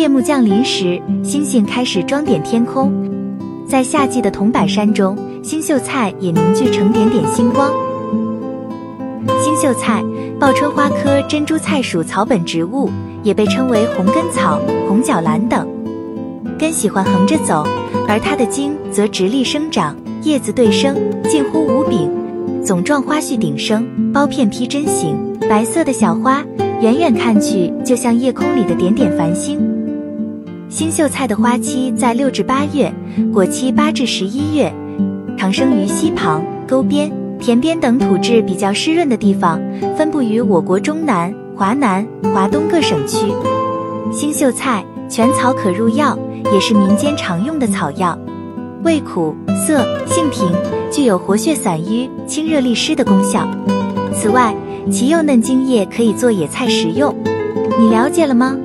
夜幕降临时，星星开始装点天空。在夏季的桐柏山中，星宿菜也凝聚成点点星光。星宿菜，报春花科珍珠菜属草本植物，也被称为红根草、红角兰等。根喜欢横着走，而它的茎则直立生长，叶子对生，近乎无柄，总状花序顶生，苞片披针形，白色的小花，远远看去就像夜空里的点点繁星。星宿菜的花期在六至八月，果期八至十一月，常生于溪旁、沟边、田边等土质比较湿润的地方，分布于我国中南、华南、华东各省区。星宿菜全草可入药。也是民间常用的草药，味苦涩，性平，具有活血散瘀、清热利湿的功效。此外，其幼嫩茎叶可以做野菜食用。你了解了吗？